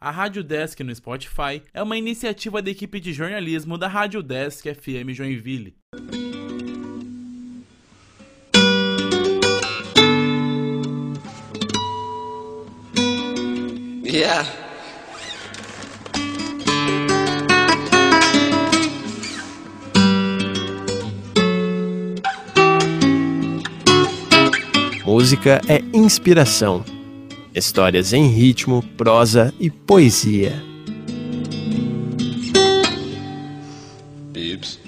A Rádio Desk no Spotify é uma iniciativa da equipe de jornalismo da Rádio Desk FM Joinville. Yeah. Música é inspiração. Histórias em ritmo, prosa e poesia. Bips.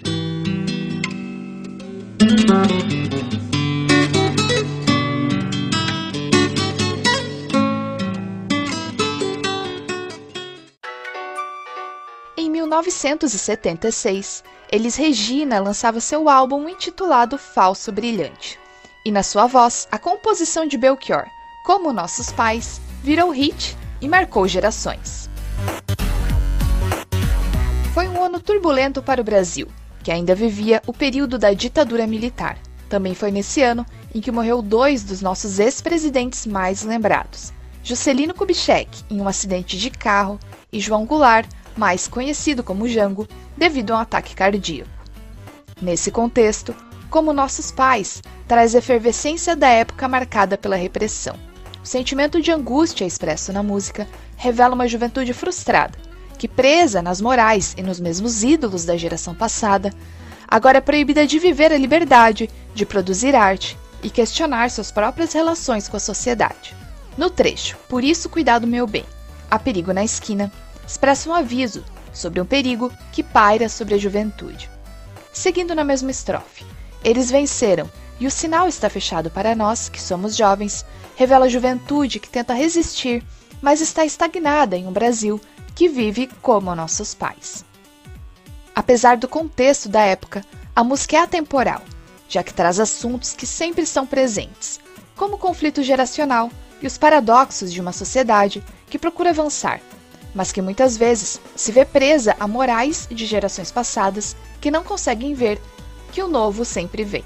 Em 1976, Elis Regina lançava seu álbum intitulado Falso Brilhante. E na sua voz, a composição de Belchior, Como Nossos Pais, virou hit e marcou gerações. Foi um ano turbulento para o Brasil, que ainda vivia o período da ditadura militar. Também foi nesse ano em que morreu dois dos nossos ex-presidentes mais lembrados, Juscelino Kubitschek, em um acidente de carro, e João Goulart, mais conhecido como Jango, devido a um ataque cardíaco. Nesse contexto, como nossos pais, traz a efervescência da época marcada pela repressão. O sentimento de angústia expresso na música revela uma juventude frustrada, que, presa nas morais e nos mesmos ídolos da geração passada, agora é proibida de viver a liberdade, de produzir arte e questionar suas próprias relações com a sociedade. No trecho Por isso cuidado meu bem, há perigo na esquina, expressa um aviso sobre um perigo que paira sobre a juventude. Seguindo na mesma estrofe, eles venceram, e o sinal está fechado para nós, que somos jovens, revela a juventude que tenta resistir, mas está estagnada em um Brasil que vive como nossos pais. Apesar do contexto da época, a música é atemporal, já que traz assuntos que sempre estão presentes, como o conflito geracional e os paradoxos de uma sociedade que procura avançar, mas que muitas vezes se vê presa a morais de gerações passadas que não conseguem ver que o novo sempre vem.